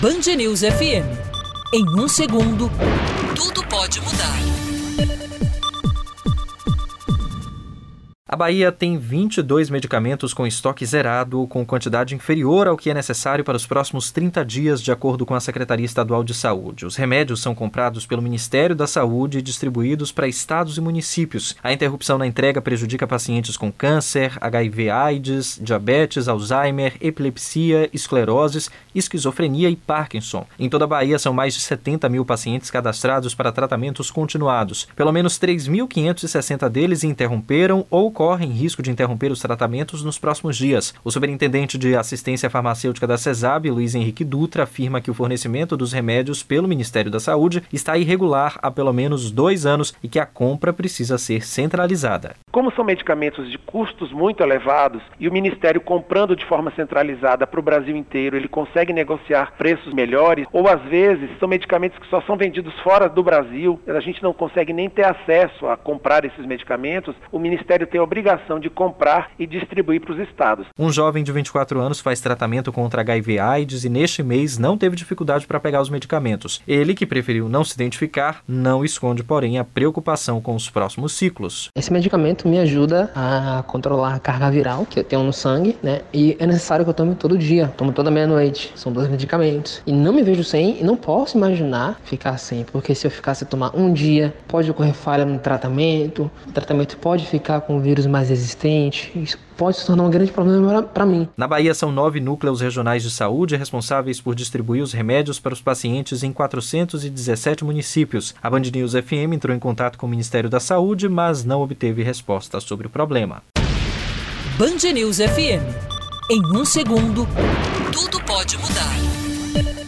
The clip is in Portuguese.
Band News FM. Em um segundo, tudo pode mudar. Bahia tem 22 medicamentos com estoque zerado, com quantidade inferior ao que é necessário para os próximos 30 dias, de acordo com a Secretaria Estadual de Saúde. Os remédios são comprados pelo Ministério da Saúde e distribuídos para estados e municípios. A interrupção na entrega prejudica pacientes com câncer, HIV/AIDS, diabetes, Alzheimer, epilepsia, escleroses, esquizofrenia e Parkinson. Em toda a Bahia são mais de 70 mil pacientes cadastrados para tratamentos continuados. Pelo menos 3.560 deles interromperam ou correm risco de interromper os tratamentos nos próximos dias. O superintendente de assistência farmacêutica da CESAB, Luiz Henrique Dutra, afirma que o fornecimento dos remédios pelo Ministério da Saúde está irregular há pelo menos dois anos e que a compra precisa ser centralizada. Como são medicamentos de custos muito elevados e o Ministério comprando de forma centralizada para o Brasil inteiro, ele consegue negociar preços melhores, ou às vezes são medicamentos que só são vendidos fora do Brasil, a gente não consegue nem ter acesso a comprar esses medicamentos, o Ministério tem a obrigação de comprar e distribuir para os estados. Um jovem de 24 anos faz tratamento contra HIV/AIDS e neste mês não teve dificuldade para pegar os medicamentos. Ele, que preferiu não se identificar, não esconde, porém, a preocupação com os próximos ciclos. Esse medicamento me ajuda a controlar a carga viral que eu tenho no sangue, né? E é necessário que eu tome todo dia, tomo toda meia-noite. São dois medicamentos. E não me vejo sem e não posso imaginar ficar sem, porque se eu ficar sem tomar um dia, pode ocorrer falha no tratamento, o tratamento pode ficar com o vírus mais resistente. Isso pode se tornar um grande problema para mim. Na Bahia são nove núcleos regionais de saúde responsáveis por distribuir os remédios para os pacientes em 417 municípios. A Band News FM entrou em contato com o Ministério da Saúde, mas não obteve resposta sobre o problema. Band News FM. Em um segundo, tudo pode mudar.